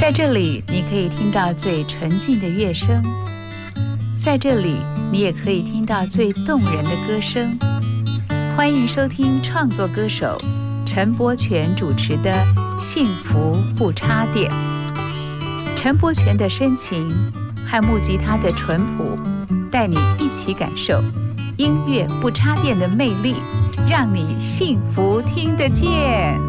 在这里，你可以听到最纯净的乐声；在这里，你也可以听到最动人的歌声。欢迎收听创作歌手陈柏权主持的《幸福不插电》。陈柏权的深情和木吉他的淳朴，带你一起感受音乐不插电的魅力，让你幸福听得见。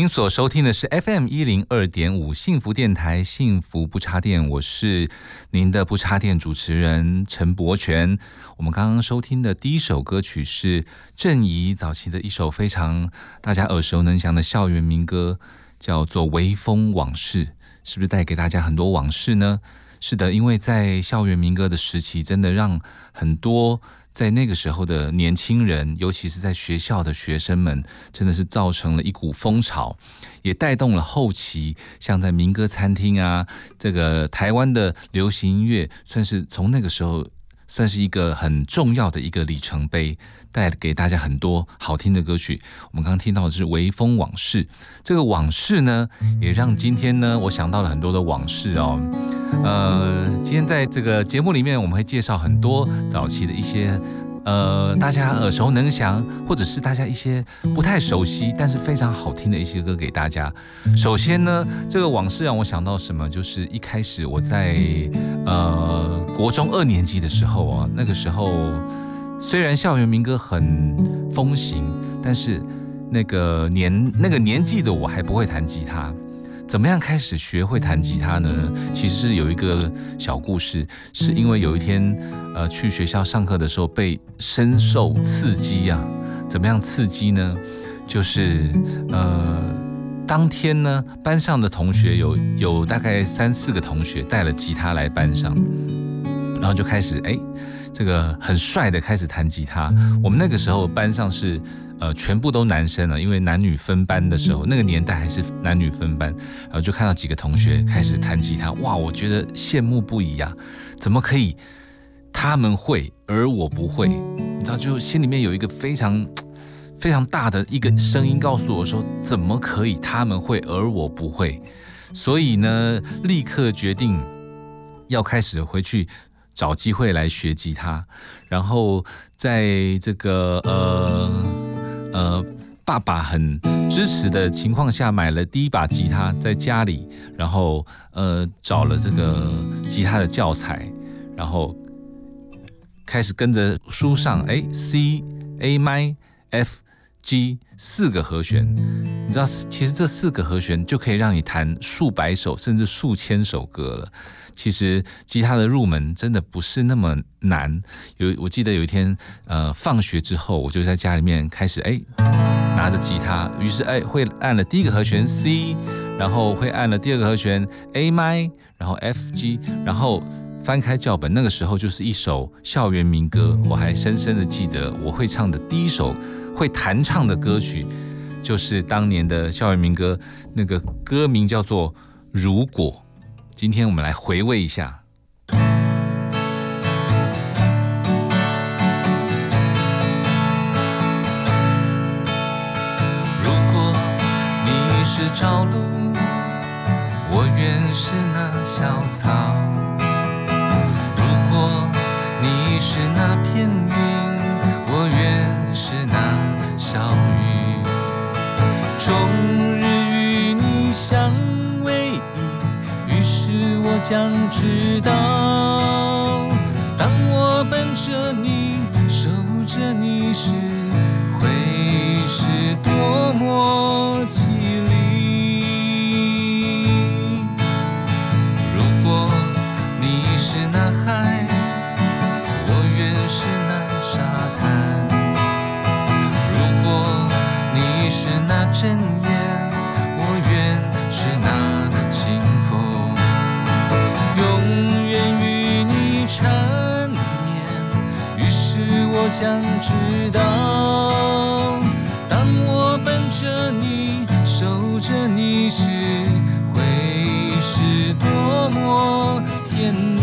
您所收听的是 FM 一零二点五幸福电台，幸福不插电，我是您的不插电主持人陈柏权。我们刚刚收听的第一首歌曲是郑怡早期的一首非常大家耳熟能详的校园民歌，叫做《微风往事》，是不是带给大家很多往事呢？是的，因为在校园民歌的时期，真的让很多。在那个时候的年轻人，尤其是在学校的学生们，真的是造成了一股风潮，也带动了后期像在民歌餐厅啊，这个台湾的流行音乐，算是从那个时候算是一个很重要的一个里程碑，带给大家很多好听的歌曲。我们刚刚听到的是《微风往事》，这个往事呢，也让今天呢，我想到了很多的往事哦。呃，今天在这个节目里面，我们会介绍很多早期的一些，呃，大家耳熟能详，或者是大家一些不太熟悉，但是非常好听的一些歌给大家。首先呢，这个往事让我想到什么？就是一开始我在呃国中二年级的时候啊，那个时候虽然校园民歌很风行，但是那个年那个年纪的我还不会弹吉他。怎么样开始学会弹吉他呢？其实是有一个小故事，是因为有一天，呃，去学校上课的时候被深受刺激呀。怎么样刺激呢？就是呃，当天呢，班上的同学有有大概三四个同学带了吉他来班上，然后就开始哎，这个很帅的开始弹吉他。我们那个时候班上是。呃，全部都男生了，因为男女分班的时候，那个年代还是男女分班，然后就看到几个同学开始弹吉他，哇，我觉得羡慕不已呀！怎么可以他们会而我不会？你知道，就心里面有一个非常非常大的一个声音告诉我说，怎么可以他们会而我不会？所以呢，立刻决定要开始回去找机会来学吉他，然后在这个呃。呃，爸爸很支持的情况下，买了第一把吉他在家里，然后呃找了这个吉他的教材，然后开始跟着书上，哎，C、A、Mi、F、G 四个和弦，你知道，其实这四个和弦就可以让你弹数百首甚至数千首歌了。其实吉他的入门真的不是那么难。有我记得有一天，呃，放学之后，我就在家里面开始哎，拿着吉他，于是哎会按了第一个和弦 C，然后会按了第二个和弦 A m 然后 F G，然后翻开教本，那个时候就是一首校园民歌。我还深深的记得，我会唱的第一首会弹唱的歌曲，就是当年的校园民歌，那个歌名叫做《如果》。今天我们来回味一下。如果你是朝露，我愿是那小草；如果你是那片云，我愿是那小雨。终日与你相。将知道，当我奔着你，守着你时，会是多么凄厉。如果你是那海，我愿是那沙滩；如果你是那阵想知道，当我奔着你，守着你时，会是多么甜蜜。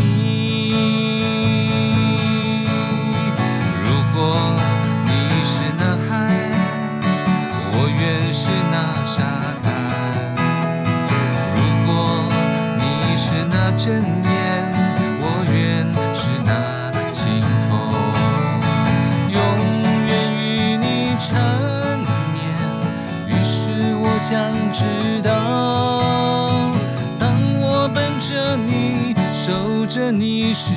着你时，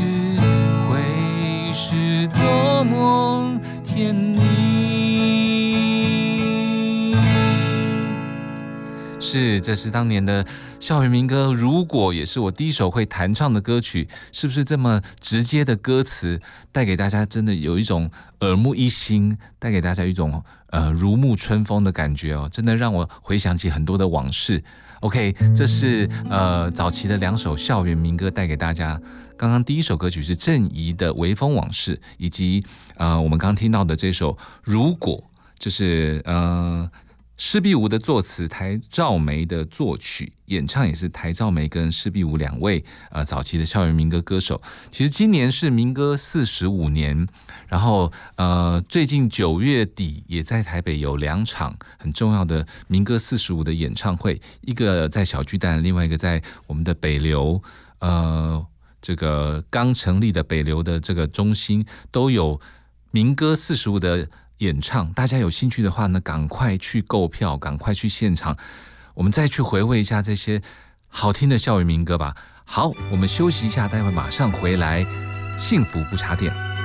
会是多么甜蜜。是，这是当年的校园民歌。如果也是我第一首会弹唱的歌曲，是不是这么直接的歌词，带给大家真的有一种耳目一新，带给大家一种。呃，如沐春风的感觉哦，真的让我回想起很多的往事。OK，这是呃早期的两首校园民歌带给大家。刚刚第一首歌曲是郑怡的《微风往事》，以及呃我们刚听到的这首《如果》，就是呃。施碧梧的作词，台兆梅的作曲，演唱也是台兆梅跟施碧梧两位呃早期的校园民歌歌手。其实今年是民歌四十五年，然后呃最近九月底也在台北有两场很重要的民歌四十五的演唱会，一个在小巨蛋，另外一个在我们的北流，呃这个刚成立的北流的这个中心都有民歌四十五的。演唱，大家有兴趣的话呢，赶快去购票，赶快去现场，我们再去回味一下这些好听的校园民歌吧。好，我们休息一下，待会马上回来，幸福不插电。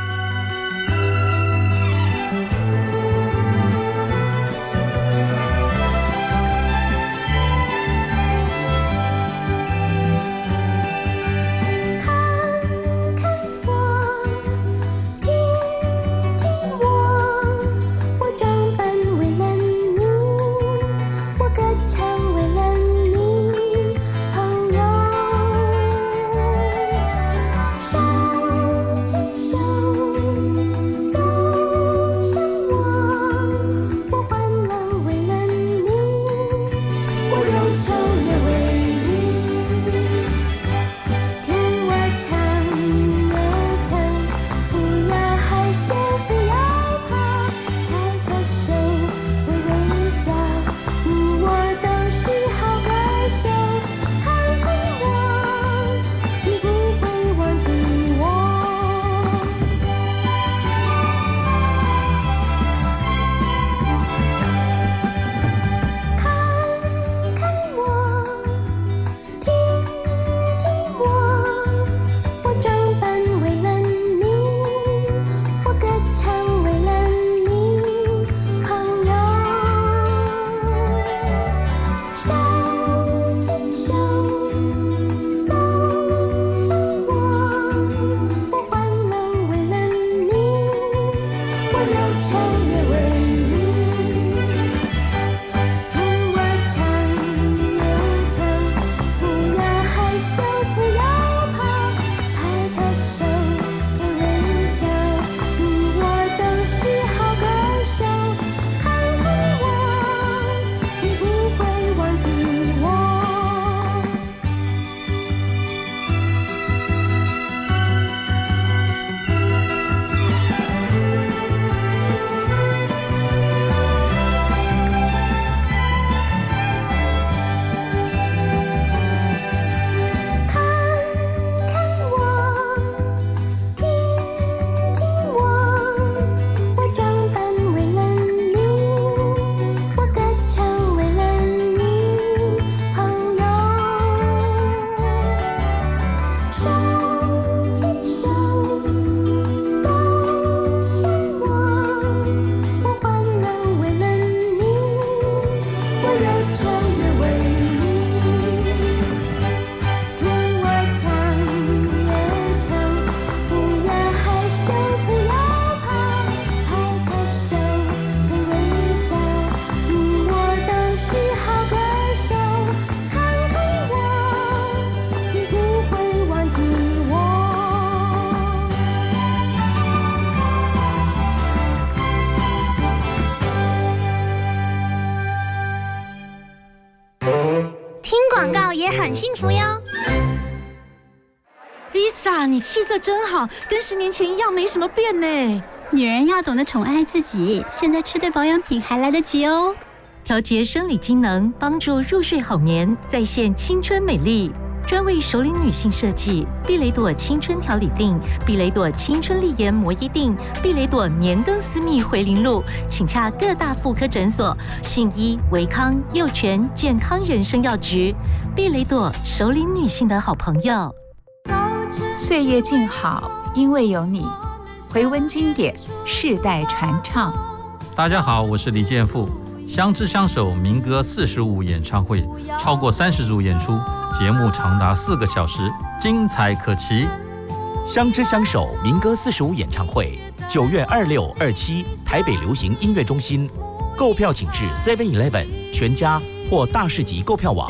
气色真好，跟十年前一样，没什么变呢。女人要懂得宠爱自己，现在吃对保养品还来得及哦。调节生理机能，帮助入睡好眠，再现青春美丽。专为熟龄女性设计，碧蕾朵青春调理定、碧蕾朵青春丽颜摩衣定、碧蕾朵年更私密回零露，请洽各大妇科诊所、信医、维康、幼泉健康人生药局。碧蕾朵熟龄女性的好朋友。岁月静好，因为有你。回温经典，世代传唱。大家好，我是李健富。相知相守民歌四十五演唱会，超过三十组演出，节目长达四个小时，精彩可期。相知相守民歌四十五演唱会，九月二六、二七，台北流行音乐中心。购票请至 Seven Eleven、全家或大市集购票网。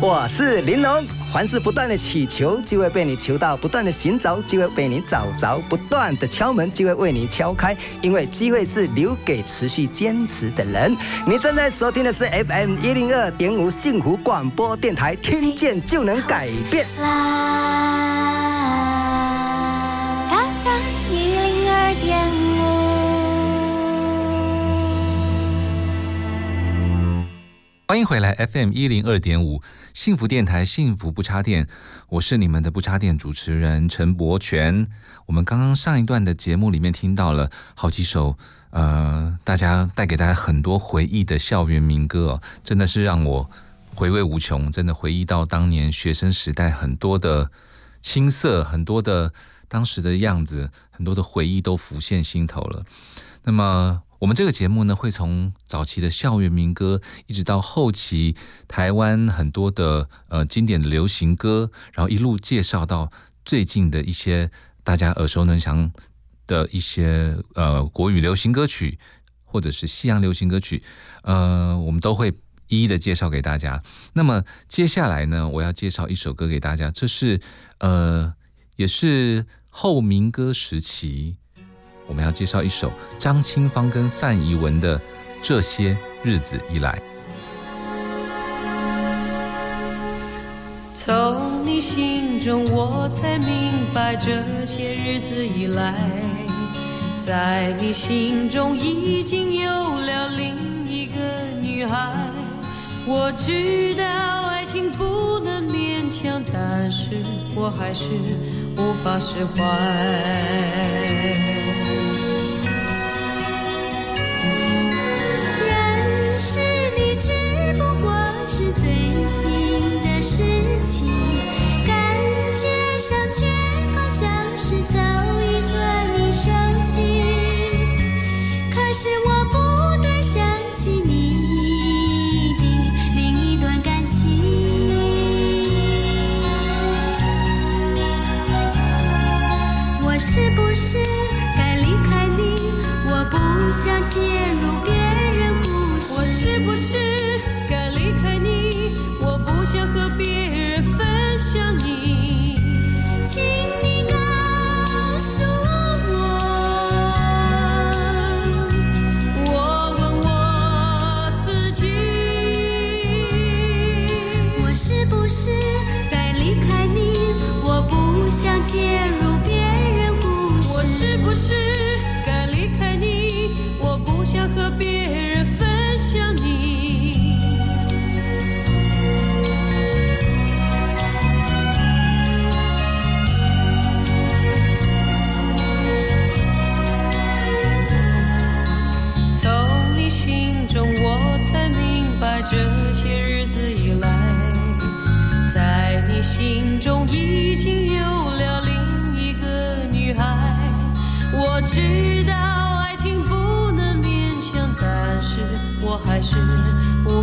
我是玲珑，凡事不断的祈求，就会被你求到；不断的寻找，就会被你找着；不断的敲门，就会为你敲开。因为机会是留给持续坚持的人。你正在收听的是 FM 一零二点五幸福广播电台，听见就能改变。欢迎回来，FM 一零二点五幸福电台，幸福不插电，我是你们的不插电主持人陈柏权。我们刚刚上一段的节目里面听到了好几首，呃，大家带给大家很多回忆的校园民歌，哦真的是让我回味无穷。真的回忆到当年学生时代很多的青涩，很多的当时的样子，很多的回忆都浮现心头了。那么。我们这个节目呢，会从早期的校园民歌，一直到后期台湾很多的呃经典的流行歌，然后一路介绍到最近的一些大家耳熟能详的一些呃国语流行歌曲，或者是西洋流行歌曲，呃，我们都会一一的介绍给大家。那么接下来呢，我要介绍一首歌给大家，这是呃也是后民歌时期。我们要介绍一首张清芳跟范怡文的《这些日子以来》。从你心中，我才明白，这些日子以来，在你心中已经有了另一个女孩。我知道爱情不能勉强，但是我还是无法释怀。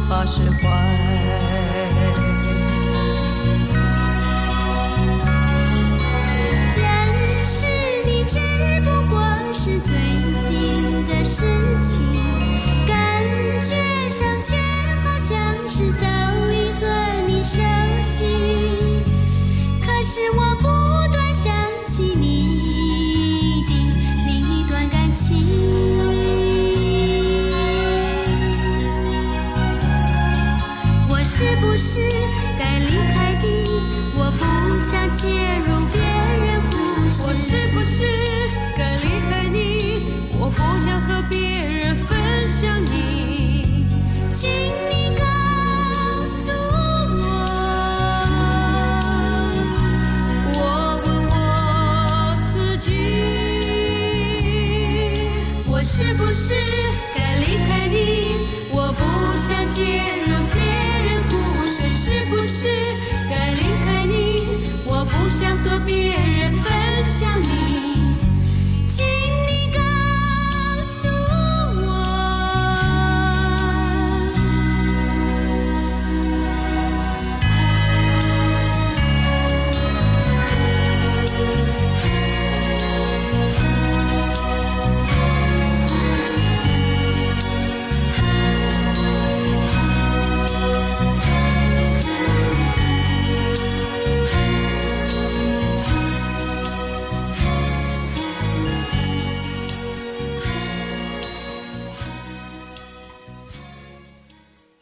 无法释怀。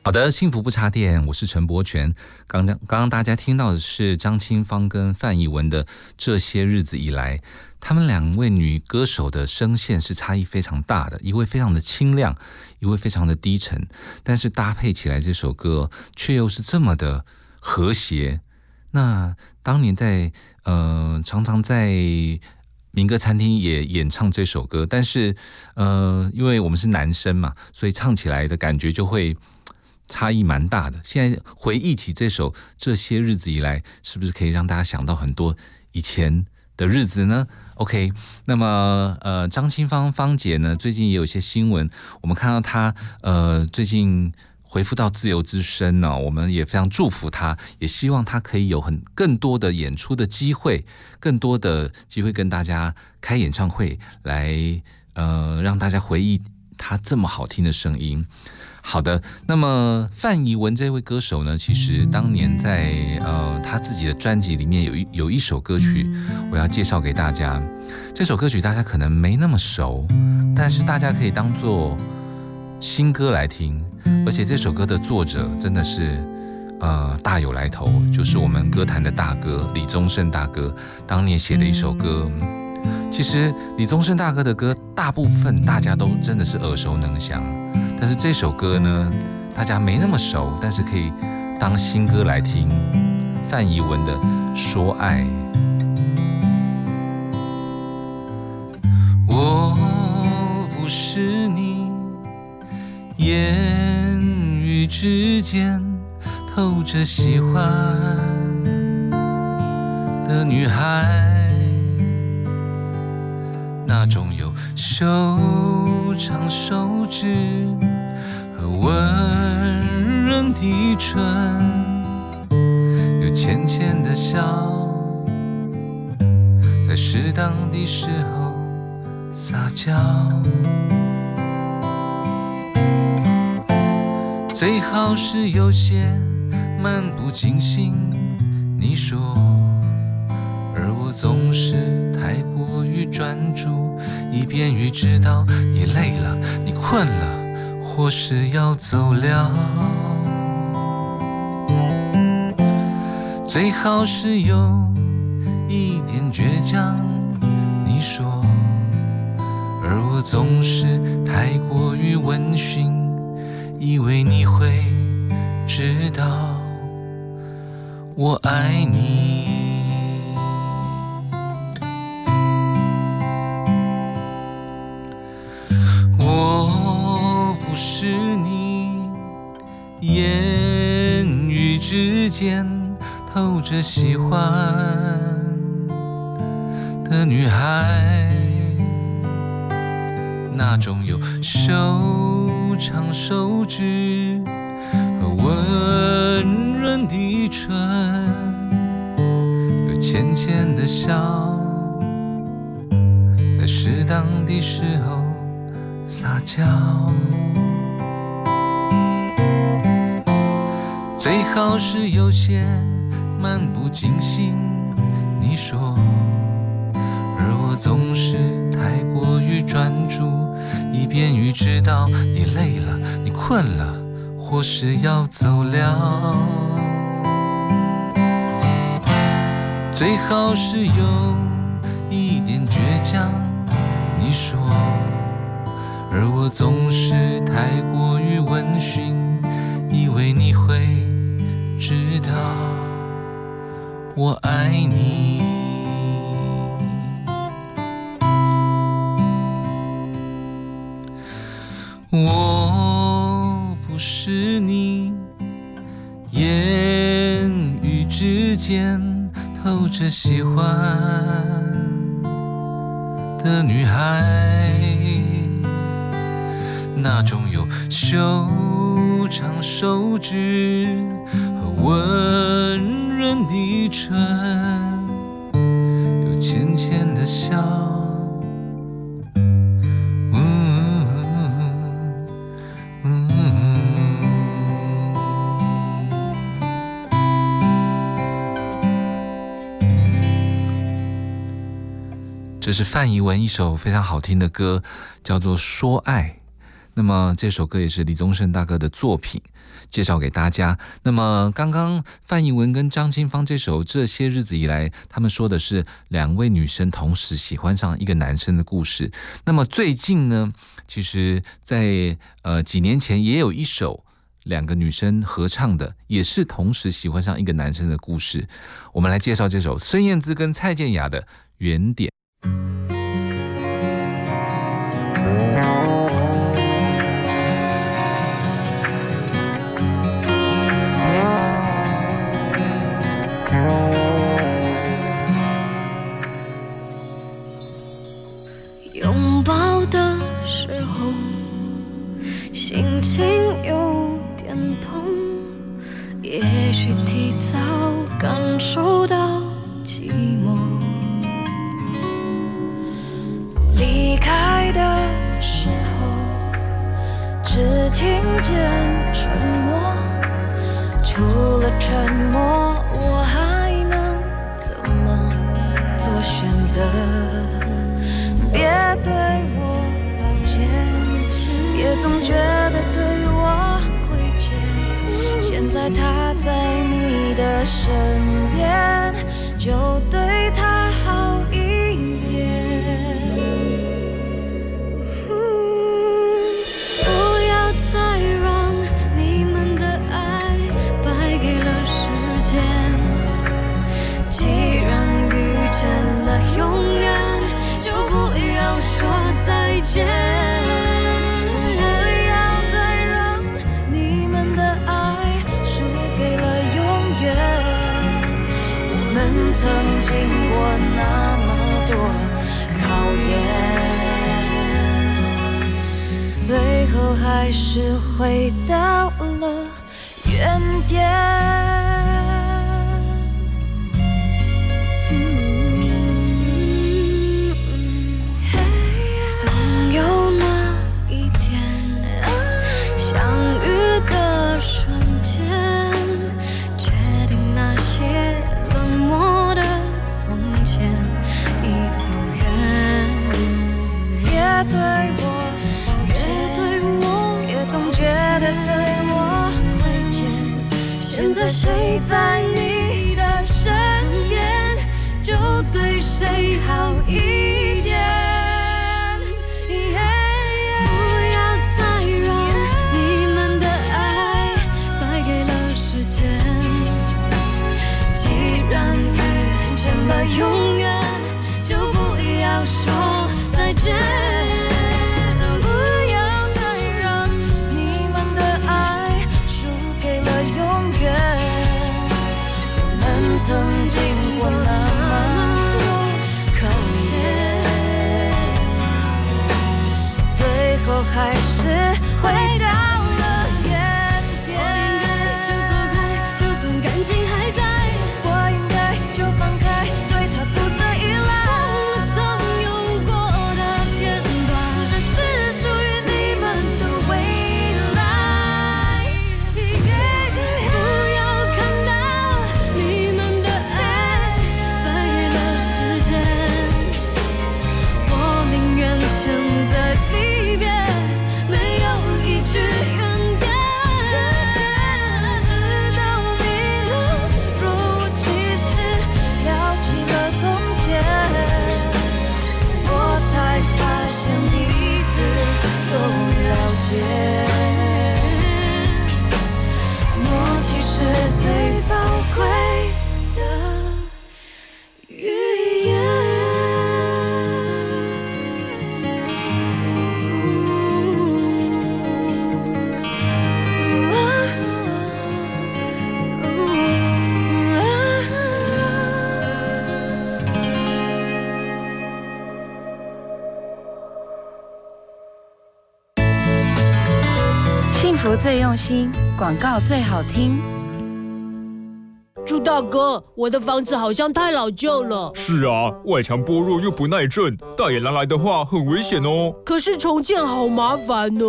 好的，幸福不插电，我是陈柏权。刚刚刚刚大家听到的是张清芳跟范逸文的《这些日子以来》，她们两位女歌手的声线是差异非常大的，一位非常的清亮，一位非常的低沉，但是搭配起来这首歌却又是这么的和谐。那当年在呃常常在民歌餐厅也演唱这首歌，但是呃因为我们是男生嘛，所以唱起来的感觉就会。差异蛮大的。现在回忆起这首《这些日子以来》，是不是可以让大家想到很多以前的日子呢？OK，那么呃，张清芳芳姐呢，最近也有一些新闻，我们看到她呃最近恢复到自由之身呢、我们也非常祝福她，也希望她可以有很更多的演出的机会，更多的机会跟大家开演唱会，来呃让大家回忆她这么好听的声音。好的，那么范逸文这位歌手呢，其实当年在呃他自己的专辑里面有一有一首歌曲，我要介绍给大家。这首歌曲大家可能没那么熟，但是大家可以当做新歌来听。而且这首歌的作者真的是呃大有来头，就是我们歌坛的大哥李宗盛大哥当年写的一首歌。其实李宗盛大哥的歌，大部分大家都真的是耳熟能详。但是这首歌呢，大家没那么熟，但是可以当新歌来听。范逸文的《说爱》，我不是你言语之间透着喜欢的女孩，那种有修长手指和温润的唇，有浅浅的笑，在适当的时候撒娇。最好是有些漫不经心，你说，总是太过于专注，以便于知道你累了，你困了，或是要走了。最好是有一点倔强，你说，而我总是太过于温驯。以为你会知道我爱你。间透着喜欢的女孩，那种有手。长手指和温润的唇，有浅浅的笑，在适当的时候撒娇。最好是有些漫不经心，你说，而我总是太过于专注。以便于知道你累了，你困了，或是要走了，最好是有一点倔强。你说，而我总是太过于温驯，以为你会知道我爱你。我不是你言语之间透着喜欢的女孩，那种有修长手指温润的唇，有浅浅的笑。这是范怡文一首非常好听的歌，叫做《说爱》。那么这首歌也是李宗盛大哥的作品，介绍给大家。那么刚刚范逸文跟张清芳这首《这些日子以来》，他们说的是两位女生同时喜欢上一个男生的故事。那么最近呢，其实，在呃几年前也有一首两个女生合唱的，也是同时喜欢上一个男生的故事。我们来介绍这首孙燕姿跟蔡健雅的《原点》。拥抱的时候，心情有点痛，也许提早感受到还是回到了原点。现在谁在你的身边，就对谁好一点。最用心，广告最好听。朱大哥，我的房子好像太老旧了。是啊，外墙剥落又不耐震，大野狼来的话很危险哦。可是重建好麻烦呢。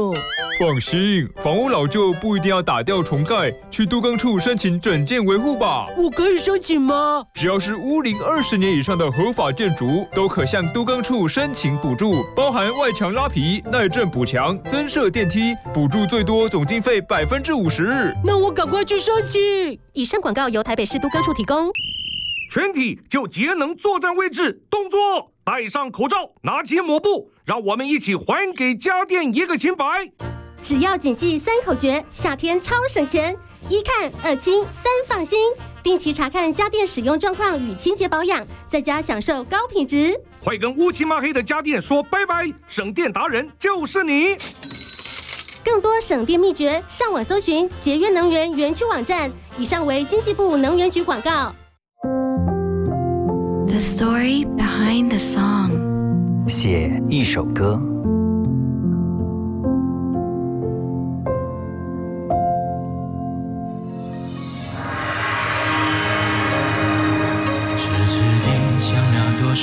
放心，房屋老旧不一定要打掉重盖，去都更处申请整建维护吧。我可以申请吗？只要是屋龄二十年以上的合法建筑，都可向都更处申请补助，包含外墙拉皮、耐震补墙、增设电梯，补助最多总经费百分之五十。那我赶快去申请。以上广告由台北市都更处提供。全体就节能作战位置，动作，戴上口罩，拿起抹布，让我们一起还给家电一个清白。只要谨记三口诀，夏天超省钱。一看二清三放心，定期查看家电使用状况与清洁保养，在家享受高品质。快跟乌漆嘛黑的家电说拜拜！省电达人就是你。更多省电秘诀，上网搜寻节约能源园区网站。以上为经济部能源局广告。The story behind the song，写一首歌。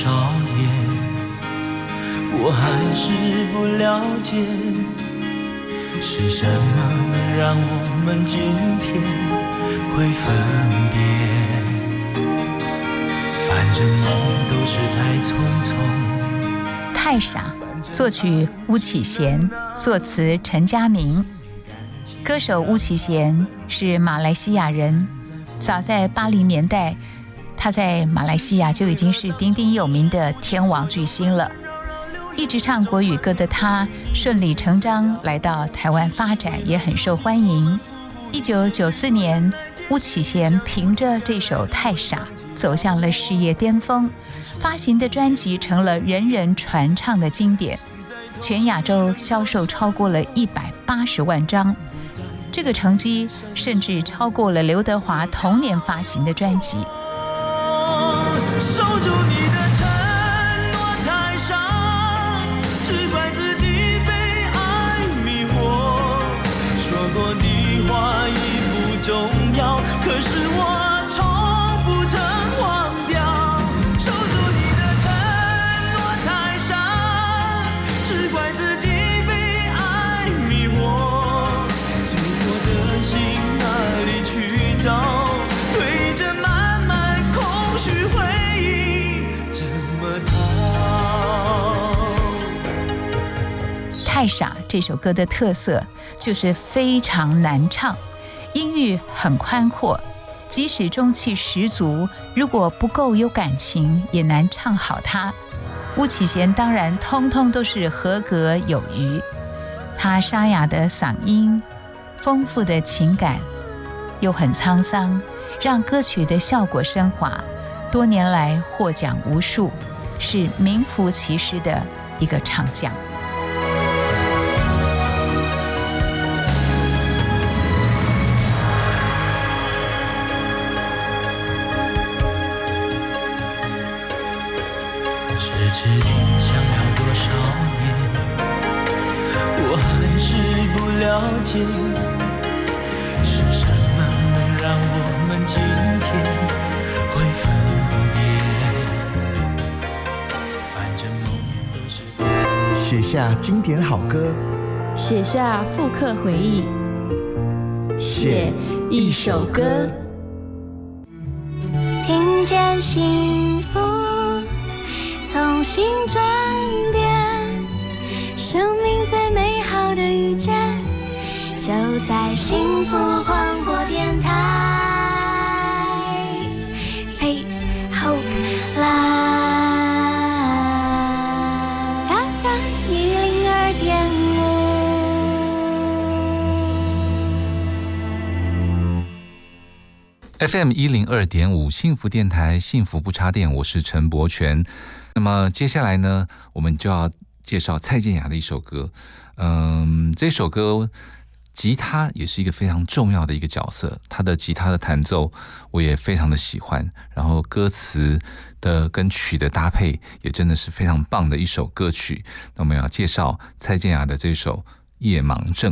少年，我还是不了解，是什么能让我们今天会分别？反正梦都是太匆匆。太傻，作曲巫启贤，作词陈佳明。歌手巫启贤是马来西亚人，早在八零年代。他在马来西亚就已经是鼎鼎有名的天王巨星了。一直唱国语歌的他，顺理成章来到台湾发展，也很受欢迎。一九九四年，巫启贤凭着这首《太傻》走向了事业巅峰，发行的专辑成了人人传唱的经典，全亚洲销售超过了一百八十万张。这个成绩甚至超过了刘德华同年发行的专辑。重要，可是我从不曾忘掉。守住你的承诺太傻，只怪自己被爱迷惑。寂寞的心哪里去找？对着满满空虚回忆，怎么逃？太傻这首歌的特色就是非常难唱，音域很宽阔，即使中气十足，如果不够有感情，也难唱好它。巫启贤当然通通都是合格有余，他沙哑的嗓音，丰富的情感，又很沧桑，让歌曲的效果升华。多年来获奖无数，是名副其实的一个唱将。是什么能让我们今天会分别？反正梦都是。写下经典好歌，写下复刻回忆，写一首歌。听见幸福从心转幸福广播电台。Face Hope Live FM 一零二点五。FM 一零二点五幸福电台，幸福不插电，我是陈柏权。那么接下来呢，我们就要介绍蔡健雅的一首歌。嗯，这首歌吉他也是一个非常重要的一个角色，他的吉他的弹奏我也非常的喜欢，然后歌词的跟曲的搭配也真的是非常棒的一首歌曲。那我们要介绍蔡健雅的这首《夜盲症》。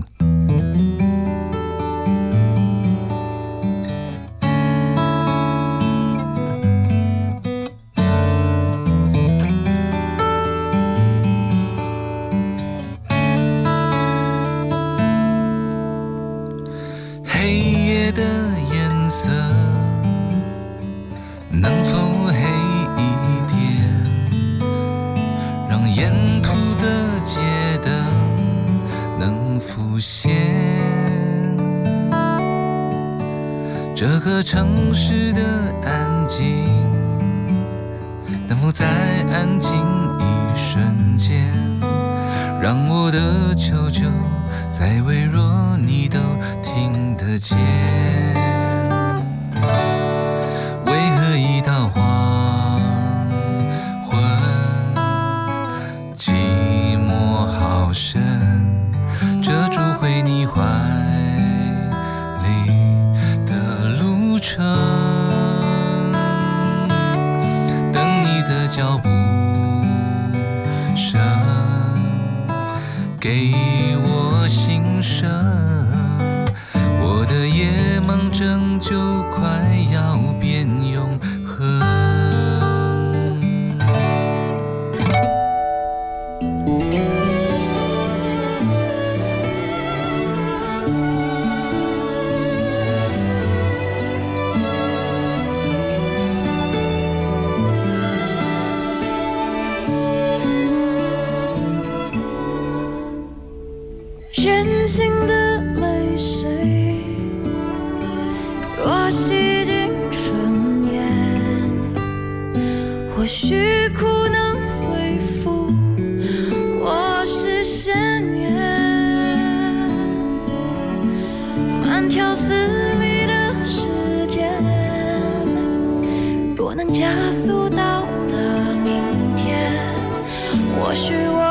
再微弱你都听得见。慢条斯理的时间，若能加速到的明天，或许我。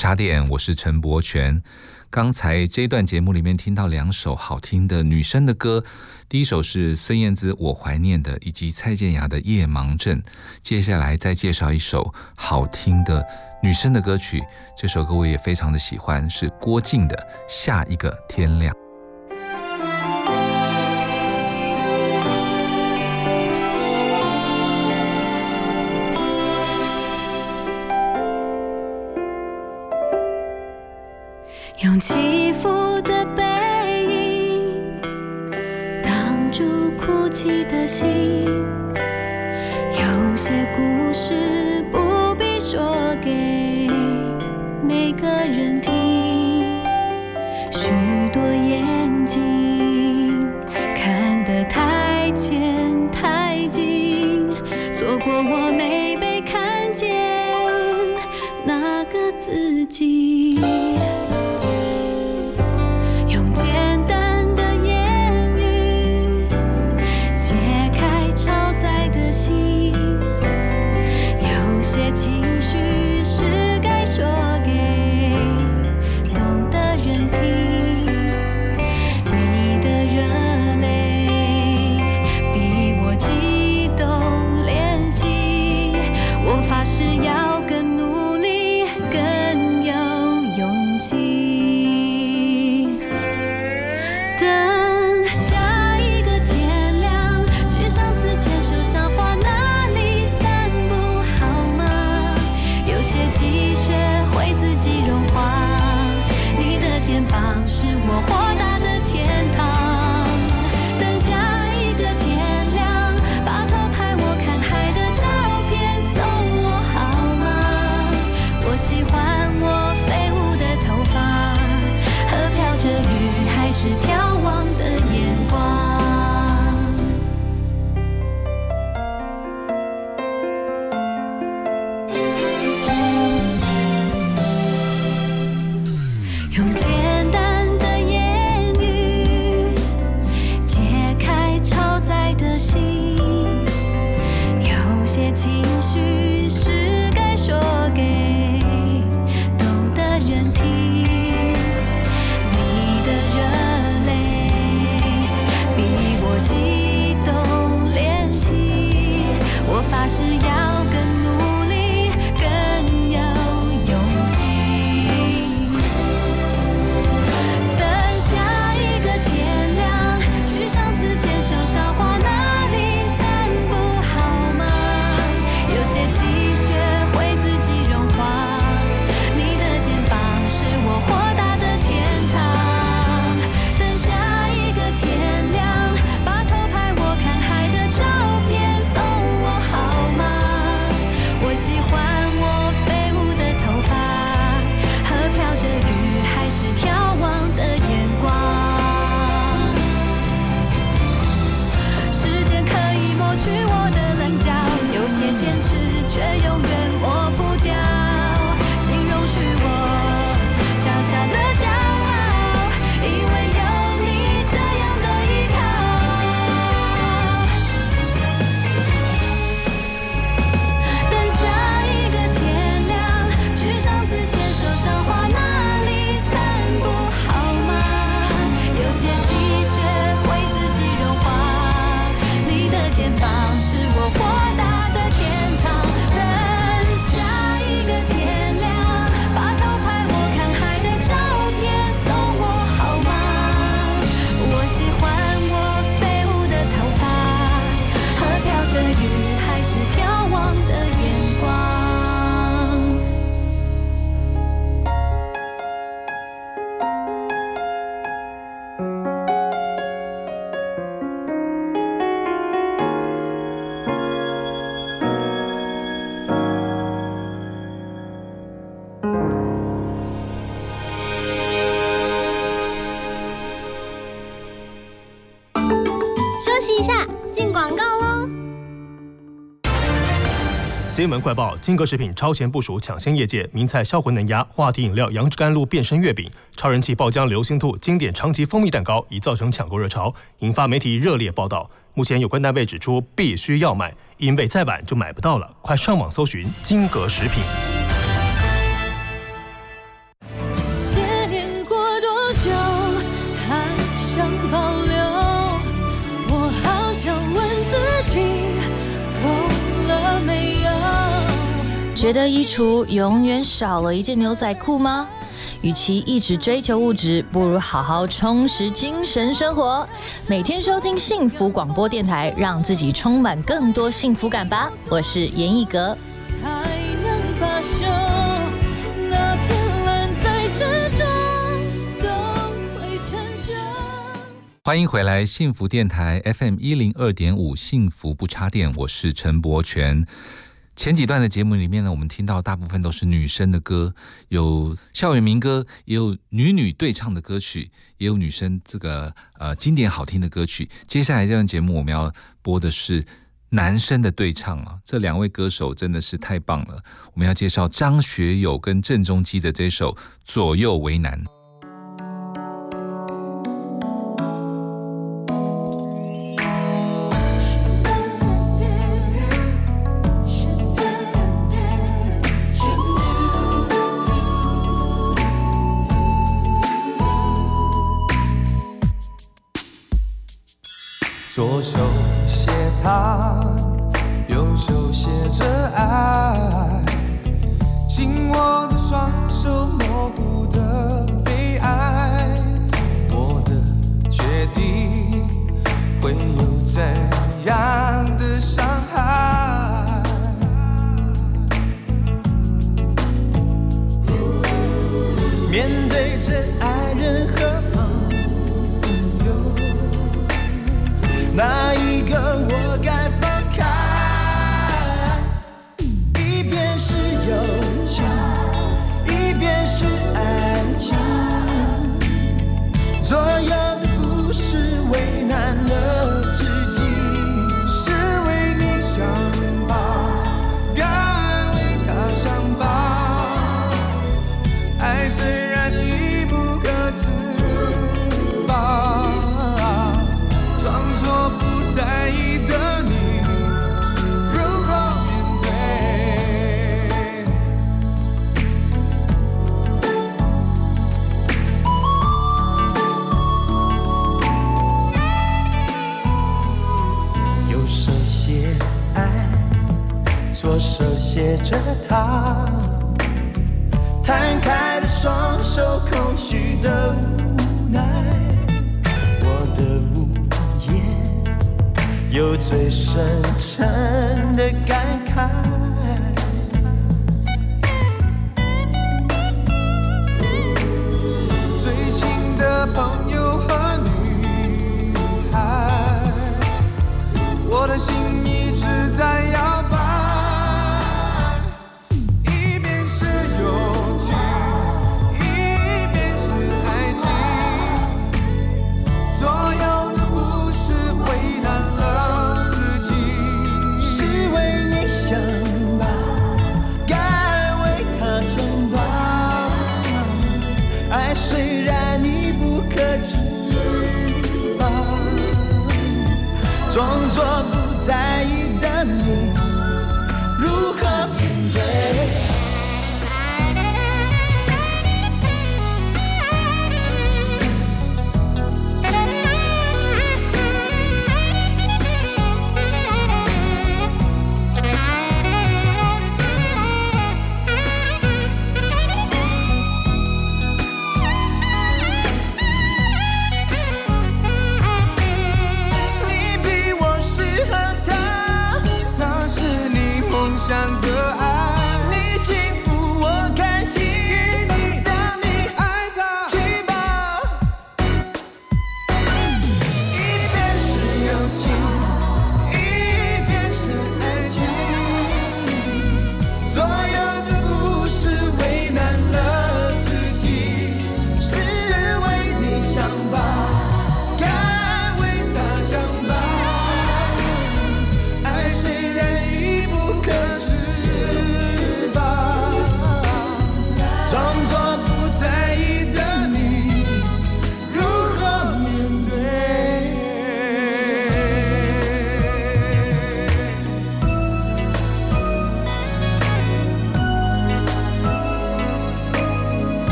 茶点，我是陈柏权。刚才这一段节目里面听到两首好听的女生的歌，第一首是孙燕姿《我怀念的》，以及蔡健雅的《夜盲症》。接下来再介绍一首好听的女生的歌曲，这首歌我也非常的喜欢，是郭静的《下一个天亮》。起伏的背影挡住哭泣的心。有些故事新闻快报：金格食品超前部署，抢先业界，名菜销魂能鸭、话题饮料杨枝甘露变身月饼、超人气爆浆流星兔经典长崎蜂蜜蛋糕，已造成抢购热潮，引发媒体热烈报道。目前有关单位指出，必须要买，因为再晚就买不到了。快上网搜寻金格食品。觉得衣橱永远少了一件牛仔裤吗？与其一直追求物质，不如好好充实精神生活。每天收听幸福广播电台，让自己充满更多幸福感吧。我是严艺格。才能罢休。那片蓝在之中都会成就。欢迎回来，幸福电台 FM 一零二点五，幸福不插电，我是陈柏权。前几段的节目里面呢，我们听到大部分都是女生的歌，有校园民歌，也有女女对唱的歌曲，也有女生这个呃经典好听的歌曲。接下来这段节目我们要播的是男生的对唱啊，这两位歌手真的是太棒了。我们要介绍张学友跟郑中基的这首《左右为难》。最深沉的感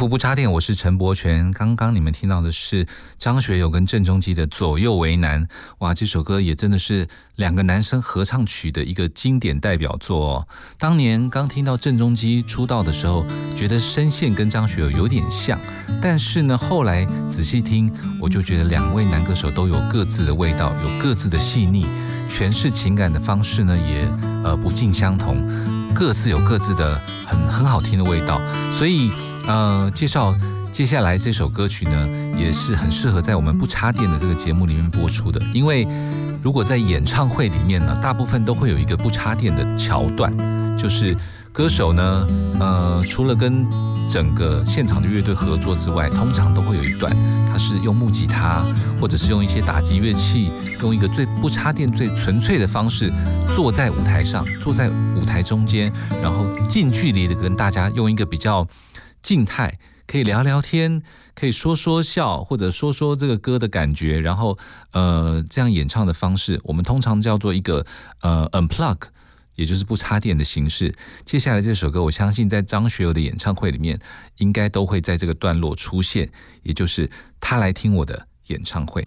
福不插电，我是陈柏权。刚刚你们听到的是张学友跟郑中基的《左右为难》。哇，这首歌也真的是两个男生合唱曲的一个经典代表作哦。当年刚听到郑中基出道的时候，觉得声线跟张学友有点像，但是呢，后来仔细听，我就觉得两位男歌手都有各自的味道，有各自的细腻，诠释情感的方式呢，也呃不尽相同，各自有各自的很很好听的味道，所以。呃，介绍接下来这首歌曲呢，也是很适合在我们不插电的这个节目里面播出的。因为如果在演唱会里面呢，大部分都会有一个不插电的桥段，就是歌手呢，呃，除了跟整个现场的乐队合作之外，通常都会有一段，他是用木吉他，或者是用一些打击乐器，用一个最不插电、最纯粹的方式，坐在舞台上，坐在舞台中间，然后近距离的跟大家用一个比较。静态可以聊聊天，可以说说笑，或者说说这个歌的感觉，然后呃这样演唱的方式，我们通常叫做一个呃 unplug，也就是不插电的形式。接下来这首歌，我相信在张学友的演唱会里面，应该都会在这个段落出现，也就是他来听我的演唱会。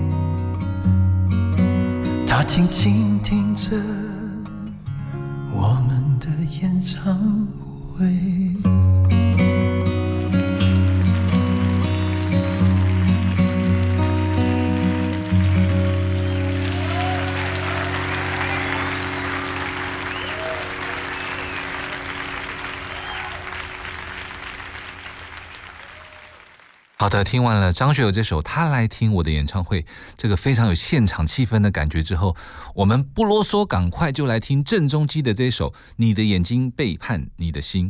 他静静听着我们的演唱会。好的，听完了张学友这首《他来听我的演唱会》，这个非常有现场气氛的感觉之后，我们不啰嗦，赶快就来听郑中基的这首《你的眼睛背叛你的心》。